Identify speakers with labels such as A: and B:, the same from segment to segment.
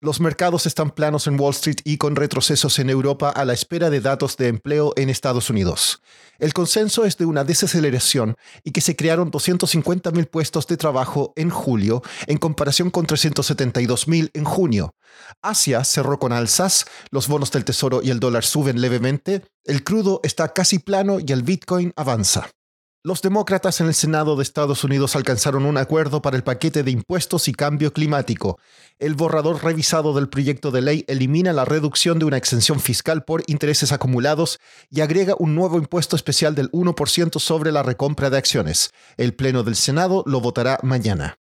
A: Los mercados están planos en Wall Street y con retrocesos en Europa a la espera de datos de empleo en Estados Unidos. El consenso es de una desaceleración y que se crearon 250.000 puestos de trabajo en julio en comparación con 372.000 en junio. Asia cerró con alzas, los bonos del tesoro y el dólar suben levemente, el crudo está casi plano y el Bitcoin avanza. Los demócratas en el Senado de Estados Unidos alcanzaron un acuerdo para el paquete de impuestos y cambio climático. El borrador revisado del proyecto de ley elimina la reducción de una exención fiscal por intereses acumulados y agrega un nuevo impuesto especial del 1% sobre la recompra de acciones. El Pleno del Senado lo votará mañana.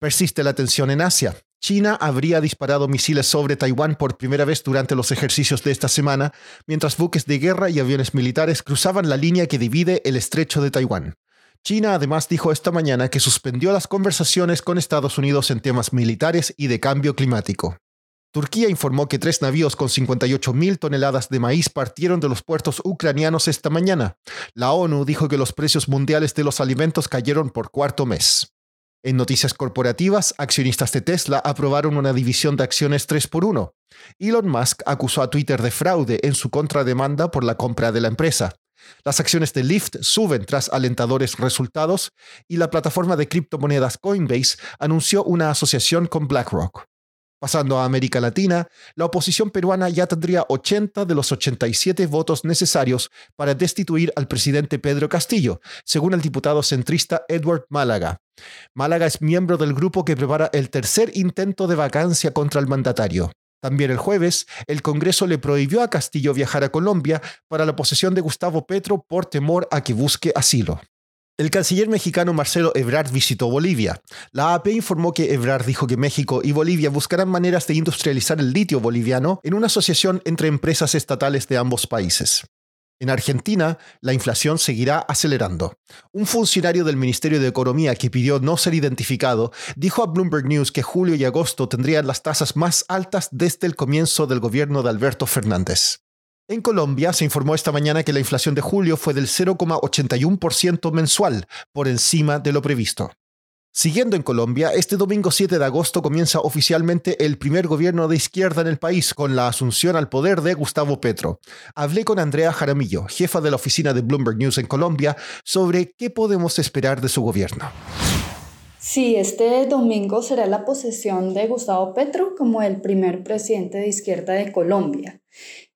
A: Persiste la tensión en Asia. China habría disparado misiles sobre Taiwán por primera vez durante los ejercicios de esta semana, mientras buques de guerra y aviones militares cruzaban la línea que divide el estrecho de Taiwán. China además dijo esta mañana que suspendió las conversaciones con Estados Unidos en temas militares y de cambio climático. Turquía informó que tres navíos con 58.000 toneladas de maíz partieron de los puertos ucranianos esta mañana. La ONU dijo que los precios mundiales de los alimentos cayeron por cuarto mes. En noticias corporativas, accionistas de Tesla aprobaron una división de acciones 3 por 1. Elon Musk acusó a Twitter de fraude en su contrademanda por la compra de la empresa. Las acciones de Lyft suben tras alentadores resultados y la plataforma de criptomonedas Coinbase anunció una asociación con BlackRock. Pasando a América Latina, la oposición peruana ya tendría 80 de los 87 votos necesarios para destituir al presidente Pedro Castillo, según el diputado centrista Edward Málaga. Málaga es miembro del grupo que prepara el tercer intento de vacancia contra el mandatario. También el jueves, el Congreso le prohibió a Castillo viajar a Colombia para la posesión de Gustavo Petro por temor a que busque asilo. El canciller mexicano Marcelo Ebrard visitó Bolivia. La AP informó que Ebrard dijo que México y Bolivia buscarán maneras de industrializar el litio boliviano en una asociación entre empresas estatales de ambos países. En Argentina, la inflación seguirá acelerando. Un funcionario del Ministerio de Economía que pidió no ser identificado dijo a Bloomberg News que julio y agosto tendrían las tasas más altas desde el comienzo del gobierno de Alberto Fernández. En Colombia se informó esta mañana que la inflación de julio fue del 0,81% mensual, por encima de lo previsto. Siguiendo en Colombia, este domingo 7 de agosto comienza oficialmente el primer gobierno de izquierda en el país con la asunción al poder de Gustavo Petro. Hablé con Andrea Jaramillo, jefa de la oficina de Bloomberg News en Colombia, sobre qué podemos esperar de su gobierno.
B: Sí, este domingo será la posesión de Gustavo Petro como el primer presidente de izquierda de Colombia.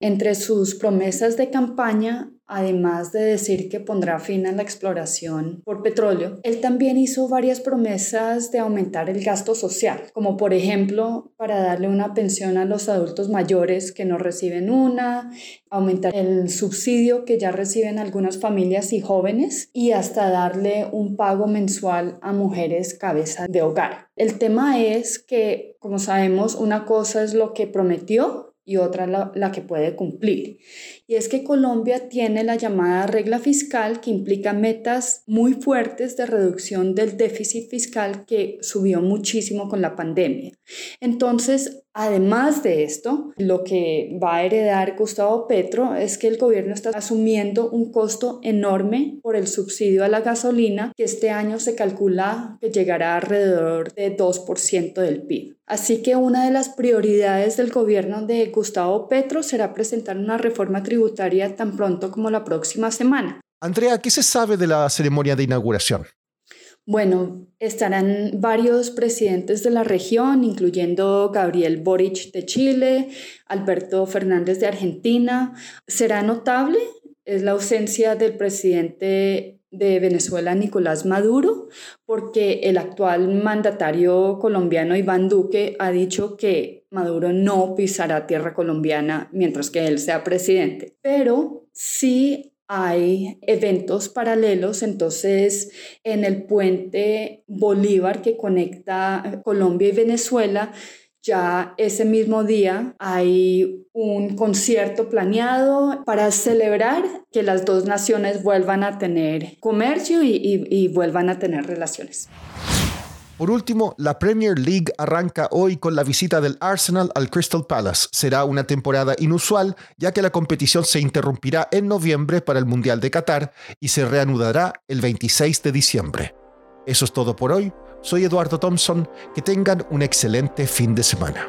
B: Entre sus promesas de campaña, además de decir que pondrá fin a la exploración por petróleo, él también hizo varias promesas de aumentar el gasto social, como por ejemplo para darle una pensión a los adultos mayores que no reciben una, aumentar el subsidio que ya reciben algunas familias y jóvenes y hasta darle un pago mensual a mujeres cabeza de hogar. El tema es que, como sabemos, una cosa es lo que prometió y otra la, la, que puede cumplir. Y es que Colombia tiene la llamada regla fiscal que implica metas muy fuertes de reducción del déficit fiscal que subió muchísimo con la pandemia. Entonces, Además de esto, lo que va a heredar Gustavo Petro es que el gobierno está asumiendo un costo enorme por el subsidio a la gasolina, que este año se calcula que llegará alrededor de 2% del PIB. Así que una de las prioridades del gobierno de Gustavo Petro será presentar una reforma tributaria tan pronto como la próxima semana.
A: Andrea, ¿qué se sabe de la ceremonia de inauguración?
B: Bueno, estarán varios presidentes de la región, incluyendo Gabriel Boric de Chile, Alberto Fernández de Argentina. Será notable es la ausencia del presidente de Venezuela, Nicolás Maduro, porque el actual mandatario colombiano, Iván Duque, ha dicho que Maduro no pisará tierra colombiana mientras que él sea presidente. Pero sí hay eventos paralelos, entonces en el puente Bolívar que conecta Colombia y Venezuela, ya ese mismo día hay un concierto planeado para celebrar que las dos naciones vuelvan a tener comercio y, y vuelvan a tener relaciones.
A: Por último, la Premier League arranca hoy con la visita del Arsenal al Crystal Palace. Será una temporada inusual, ya que la competición se interrumpirá en noviembre para el Mundial de Qatar y se reanudará el 26 de diciembre. Eso es todo por hoy. Soy Eduardo Thompson. Que tengan un excelente fin de semana.